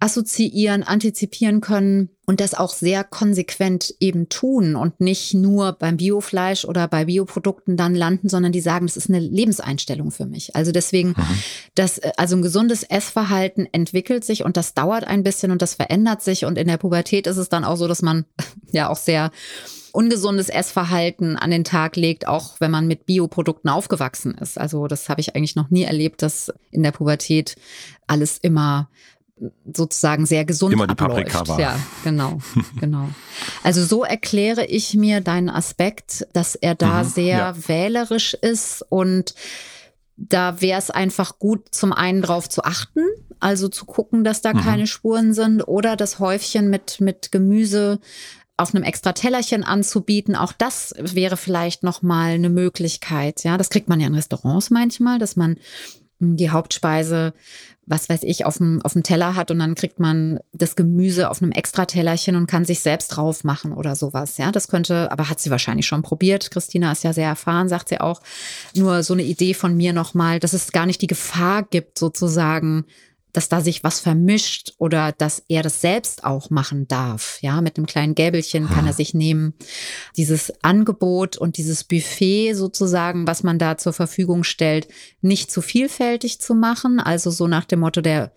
assoziieren, antizipieren können und das auch sehr konsequent eben tun und nicht nur beim Biofleisch oder bei Bioprodukten dann landen, sondern die sagen, das ist eine Lebenseinstellung für mich. Also deswegen, mhm. das, also ein gesundes Essverhalten entwickelt sich und das dauert ein bisschen und das verändert sich und in der Pubertät ist es dann auch so, dass man ja auch sehr ungesundes Essverhalten an den Tag legt, auch wenn man mit Bioprodukten aufgewachsen ist. Also das habe ich eigentlich noch nie erlebt, dass in der Pubertät alles immer sozusagen sehr gesund Immer die abläuft. Paprika war. Ja, genau, genau. Also so erkläre ich mir deinen Aspekt, dass er da mhm, sehr ja. wählerisch ist und da wäre es einfach gut, zum einen drauf zu achten, also zu gucken, dass da mhm. keine Spuren sind oder das Häufchen mit, mit Gemüse auf einem extra Tellerchen anzubieten, auch das wäre vielleicht nochmal eine Möglichkeit. Ja, das kriegt man ja in Restaurants manchmal, dass man hm, die Hauptspeise, was weiß ich, auf dem, auf dem Teller hat und dann kriegt man das Gemüse auf einem extra Tellerchen und kann sich selbst drauf machen oder sowas. Ja, das könnte, aber hat sie wahrscheinlich schon probiert. Christina ist ja sehr erfahren, sagt sie auch. Nur so eine Idee von mir nochmal, dass es gar nicht die Gefahr gibt, sozusagen dass da sich was vermischt oder dass er das selbst auch machen darf. Ja, mit einem kleinen Gäbelchen kann er sich nehmen. Dieses Angebot und dieses Buffet sozusagen, was man da zur Verfügung stellt, nicht zu vielfältig zu machen. Also so nach dem Motto, der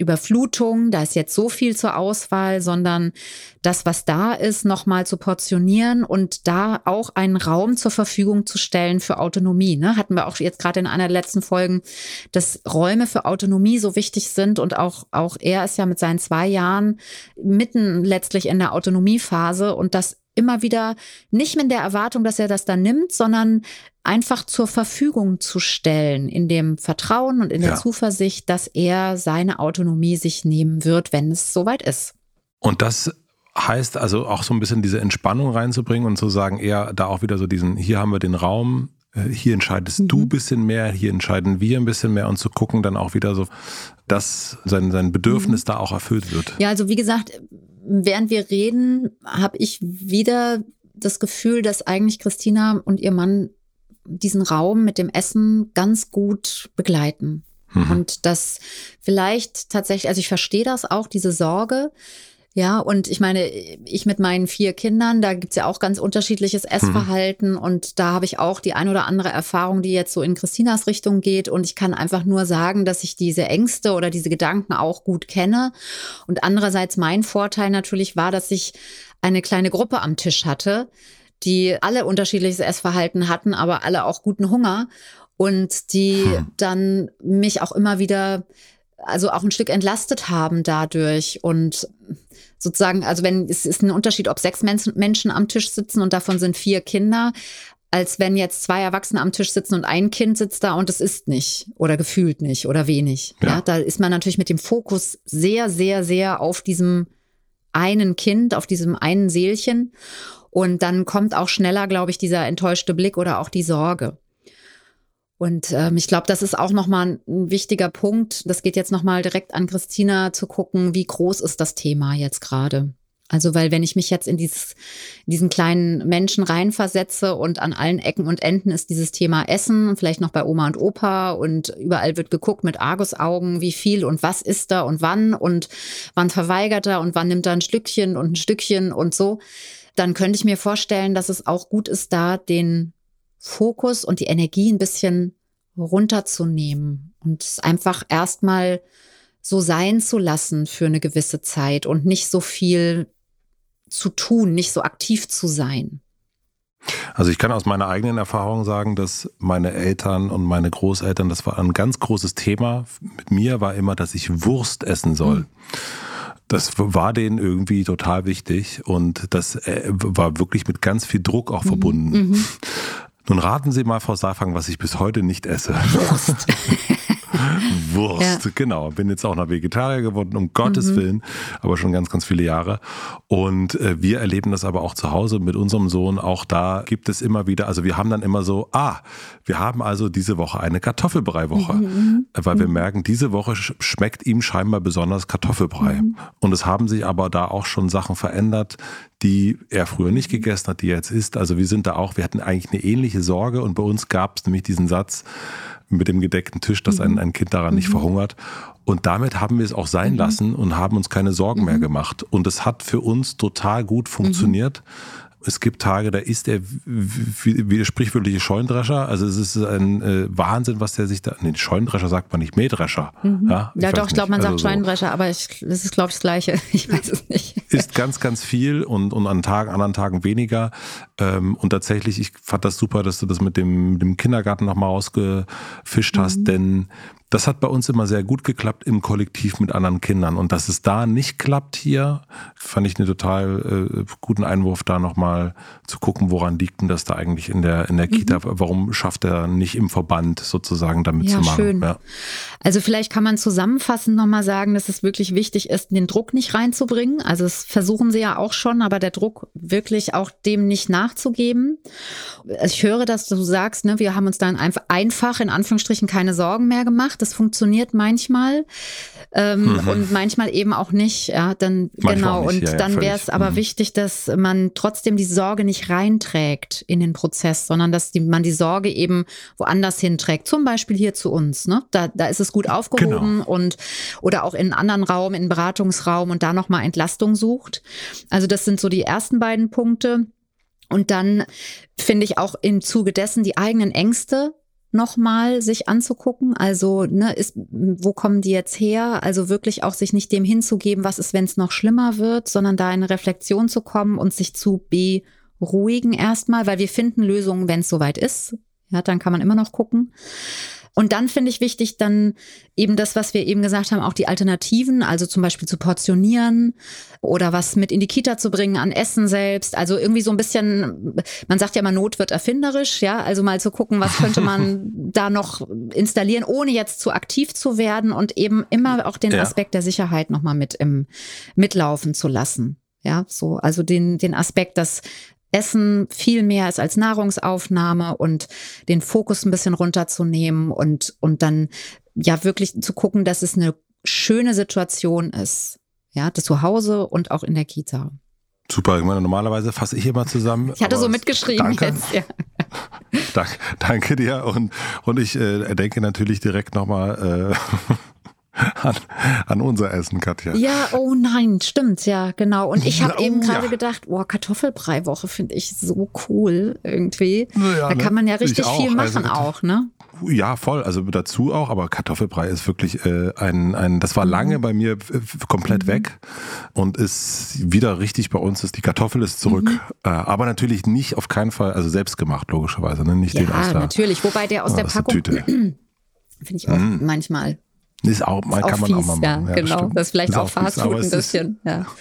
Überflutung, da ist jetzt so viel zur Auswahl, sondern das, was da ist, nochmal zu portionieren und da auch einen Raum zur Verfügung zu stellen für Autonomie. Ne? Hatten wir auch jetzt gerade in einer der letzten Folgen, dass Räume für Autonomie so wichtig sind und auch, auch er ist ja mit seinen zwei Jahren mitten letztlich in der Autonomiephase und das immer wieder nicht mit der Erwartung, dass er das dann nimmt, sondern einfach zur Verfügung zu stellen, in dem Vertrauen und in der ja. Zuversicht, dass er seine Autonomie sich nehmen wird, wenn es soweit ist. Und das heißt also auch so ein bisschen diese Entspannung reinzubringen und zu sagen, eher da auch wieder so diesen, hier haben wir den Raum, äh, hier entscheidest mhm. du ein bisschen mehr, hier entscheiden wir ein bisschen mehr und zu gucken dann auch wieder so, dass sein, sein Bedürfnis mhm. da auch erfüllt wird. Ja, also wie gesagt, während wir reden, habe ich wieder das Gefühl, dass eigentlich Christina und ihr Mann diesen Raum mit dem Essen ganz gut begleiten. Mhm. Und das vielleicht tatsächlich, also ich verstehe das auch, diese Sorge, ja, und ich meine, ich mit meinen vier Kindern, da gibt's ja auch ganz unterschiedliches Essverhalten mhm. und da habe ich auch die ein oder andere Erfahrung, die jetzt so in Christinas Richtung geht. Und ich kann einfach nur sagen, dass ich diese Ängste oder diese Gedanken auch gut kenne. Und andererseits mein Vorteil natürlich war, dass ich eine kleine Gruppe am Tisch hatte, die alle unterschiedliches Essverhalten hatten, aber alle auch guten Hunger und die hm. dann mich auch immer wieder also auch ein Stück entlastet haben dadurch und sozusagen, also wenn es ist ein Unterschied, ob sechs Menschen am Tisch sitzen und davon sind vier Kinder, als wenn jetzt zwei Erwachsene am Tisch sitzen und ein Kind sitzt da und es ist nicht oder gefühlt nicht oder wenig. Ja. ja, da ist man natürlich mit dem Fokus sehr, sehr, sehr auf diesem einen Kind, auf diesem einen Seelchen. Und dann kommt auch schneller, glaube ich, dieser enttäuschte Blick oder auch die Sorge. Und ähm, ich glaube, das ist auch nochmal ein wichtiger Punkt. Das geht jetzt nochmal direkt an Christina zu gucken, wie groß ist das Thema jetzt gerade. Also, weil wenn ich mich jetzt in, dieses, in diesen kleinen Menschen reinversetze und an allen Ecken und Enden ist dieses Thema Essen, vielleicht noch bei Oma und Opa und überall wird geguckt mit Argusaugen, wie viel und was ist da und wann und wann verweigert er und wann nimmt er ein Stückchen und ein Stückchen und so, dann könnte ich mir vorstellen, dass es auch gut ist, da den Fokus und die Energie ein bisschen runterzunehmen und es einfach erstmal so sein zu lassen für eine gewisse Zeit und nicht so viel zu tun, nicht so aktiv zu sein. Also ich kann aus meiner eigenen Erfahrung sagen, dass meine Eltern und meine Großeltern, das war ein ganz großes Thema mit mir, war immer, dass ich Wurst essen soll. Mhm. Das war denen irgendwie total wichtig und das äh, war wirklich mit ganz viel Druck auch mhm. verbunden. Mhm. Nun raten Sie mal, Frau Safang, was ich bis heute nicht esse. Wurst. Wurst, ja. genau. Bin jetzt auch noch Vegetarier geworden, um Gottes mhm. Willen, aber schon ganz, ganz viele Jahre. Und äh, wir erleben das aber auch zu Hause mit unserem Sohn. Auch da gibt es immer wieder, also wir haben dann immer so, ah, wir haben also diese Woche eine Kartoffelbrei-Woche, mhm. mhm. weil wir mhm. merken, diese Woche schmeckt ihm scheinbar besonders Kartoffelbrei. Mhm. Und es haben sich aber da auch schon Sachen verändert, die er früher nicht gegessen hat, die er jetzt isst. Also wir sind da auch, wir hatten eigentlich eine ähnliche Sorge und bei uns gab es nämlich diesen Satz, mit dem gedeckten Tisch, dass ein, mhm. ein Kind daran nicht mhm. verhungert. Und damit haben wir es auch sein mhm. lassen und haben uns keine Sorgen mehr gemacht. Und es hat für uns total gut funktioniert. Es gibt Tage, da ist er wie, wie der sprichwörtliche Scheundrescher. Also es ist ein äh, Wahnsinn, was der sich da. Nee, Scheundrescher sagt man nicht, Mähdrescher. Mhm. Ja, ja doch, ich glaube, man also sagt so. Scheundrescher, aber ich, das ist, glaube ich, das Gleiche. Ich weiß es nicht. Ist ganz, ganz viel und, und an Tagen, anderen Tagen weniger. Ähm, und tatsächlich, ich fand das super, dass du das mit dem, mit dem Kindergarten nochmal ausgefischt hast, mhm. denn das hat bei uns immer sehr gut geklappt im Kollektiv mit anderen Kindern. Und dass es da nicht klappt hier, fand ich einen total äh, guten Einwurf, da nochmal zu gucken, woran liegt denn das da eigentlich in der, in der mhm. Kita? Warum schafft er nicht im Verband sozusagen damit ja, zu machen? Schön. Ja. Also vielleicht kann man zusammenfassend nochmal sagen, dass es wirklich wichtig ist, den Druck nicht reinzubringen. Also es versuchen sie ja auch schon, aber der Druck wirklich auch dem nicht nachzugeben. Also ich höre, dass du sagst, ne, wir haben uns dann einfach in Anführungsstrichen keine Sorgen mehr gemacht das funktioniert manchmal ähm, mhm. und manchmal eben auch nicht. Ja, dann manchmal genau. Und ja, dann wäre es aber mhm. wichtig, dass man trotzdem die Sorge nicht reinträgt in den Prozess, sondern dass die, man die Sorge eben woanders hinträgt. Zum Beispiel hier zu uns. Ne? Da, da ist es gut aufgehoben genau. und oder auch in einen anderen Raum, in einen Beratungsraum und da nochmal Entlastung sucht. Also das sind so die ersten beiden Punkte. Und dann finde ich auch im Zuge dessen die eigenen Ängste nochmal sich anzugucken. Also, ne, ist, wo kommen die jetzt her? Also wirklich auch sich nicht dem hinzugeben, was ist, wenn es noch schlimmer wird, sondern da in eine Reflexion zu kommen und sich zu beruhigen erstmal, weil wir finden Lösungen, wenn es soweit ist. Ja, dann kann man immer noch gucken. Und dann finde ich wichtig, dann eben das, was wir eben gesagt haben, auch die Alternativen, also zum Beispiel zu portionieren oder was mit in die Kita zu bringen an Essen selbst. Also irgendwie so ein bisschen, man sagt ja immer, Not wird erfinderisch, ja. Also mal zu gucken, was könnte man da noch installieren, ohne jetzt zu aktiv zu werden und eben immer auch den ja. Aspekt der Sicherheit nochmal mit im mitlaufen zu lassen. Ja, so, also den, den Aspekt, dass Essen viel mehr ist als Nahrungsaufnahme und den Fokus ein bisschen runterzunehmen und, und dann ja wirklich zu gucken, dass es eine schöne Situation ist. Ja, das zu Hause und auch in der Kita. Super, ich meine, normalerweise fasse ich immer zusammen. Ich hatte so mitgeschrieben danke. jetzt, ja. danke, danke dir und, und ich äh, denke natürlich direkt nochmal äh, an, an unser Essen, Katja. Ja, oh nein, stimmt, ja, genau. Und ich habe oh, eben gerade ja. gedacht, oh, Kartoffelbrei-Woche finde ich so cool irgendwie. Ja, da ne? kann man ja richtig viel machen also, auch, ne? Ja, voll. Also dazu auch, aber Kartoffelbrei ist wirklich äh, ein, ein, das war mhm. lange bei mir komplett mhm. weg und ist wieder richtig bei uns, ist die Kartoffel ist zurück. Mhm. Äh, aber natürlich nicht auf keinen Fall, also selbst gemacht, logischerweise, ne? Nicht ja, den aus der, natürlich. Wobei der aus der Packung finde ich auch mhm. manchmal ist auch, mal, kann man auch mal machen. Ja, genau. Stimmt. Das ist vielleicht ist auch Fastfood ein bisschen. Ja.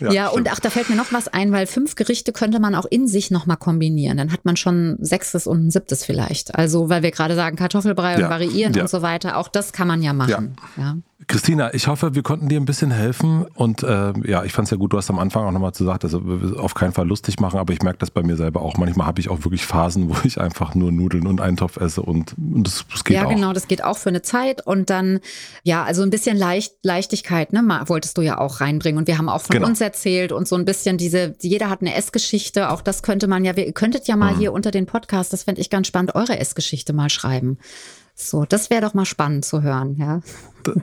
Ja, ja und ach, da fällt mir noch was ein, weil fünf Gerichte könnte man auch in sich nochmal kombinieren. Dann hat man schon ein sechstes und ein siebtes vielleicht. Also, weil wir gerade sagen, Kartoffelbrei und variieren und so weiter. Auch das kann man ja machen. Ja. Christina, ich hoffe, wir konnten dir ein bisschen helfen und äh, ja, ich fand es ja gut, du hast am Anfang auch nochmal gesagt, also auf keinen Fall lustig machen, aber ich merke das bei mir selber auch. Manchmal habe ich auch wirklich Phasen, wo ich einfach nur Nudeln und Eintopf esse und, und das, das geht ja, auch. Ja, genau, das geht auch für eine Zeit und dann, ja, also ein bisschen Leicht, Leichtigkeit, ne, wolltest du ja auch reinbringen und wir haben auch von genau. uns erzählt und so ein bisschen diese, jeder hat eine Essgeschichte, auch das könnte man ja, ihr könntet ja mal mhm. hier unter den Podcast, das fände ich ganz spannend, eure Essgeschichte mal schreiben. So, das wäre doch mal spannend zu hören, ja.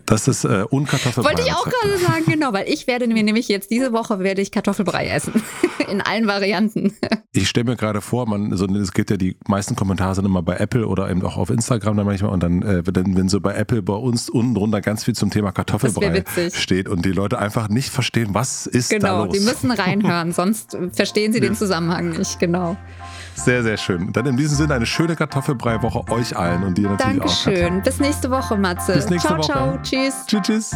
Das ist äh, Unkartoffelbrei. Wollte ich auch gerade sagen, genau, weil ich werde mir nämlich jetzt diese Woche werde ich Kartoffelbrei essen. In allen Varianten. Ich stelle mir gerade vor, man, so, es gibt ja die meisten Kommentare sind immer bei Apple oder eben auch auf Instagram dann manchmal und dann, äh, wenn, wenn so bei Apple bei uns unten drunter ganz viel zum Thema Kartoffelbrei steht und die Leute einfach nicht verstehen, was ist genau, da los. Genau, die müssen reinhören, sonst verstehen sie ja. den Zusammenhang nicht, genau. Sehr, sehr schön. Dann in diesem Sinne eine schöne Kartoffelbrei-Woche euch allen und dir natürlich Dankeschön. auch. Dankeschön. Bis nächste Woche, Matze. Bis nächste ciao, Woche. Ciao, tschüss. Tschüss, tschüss.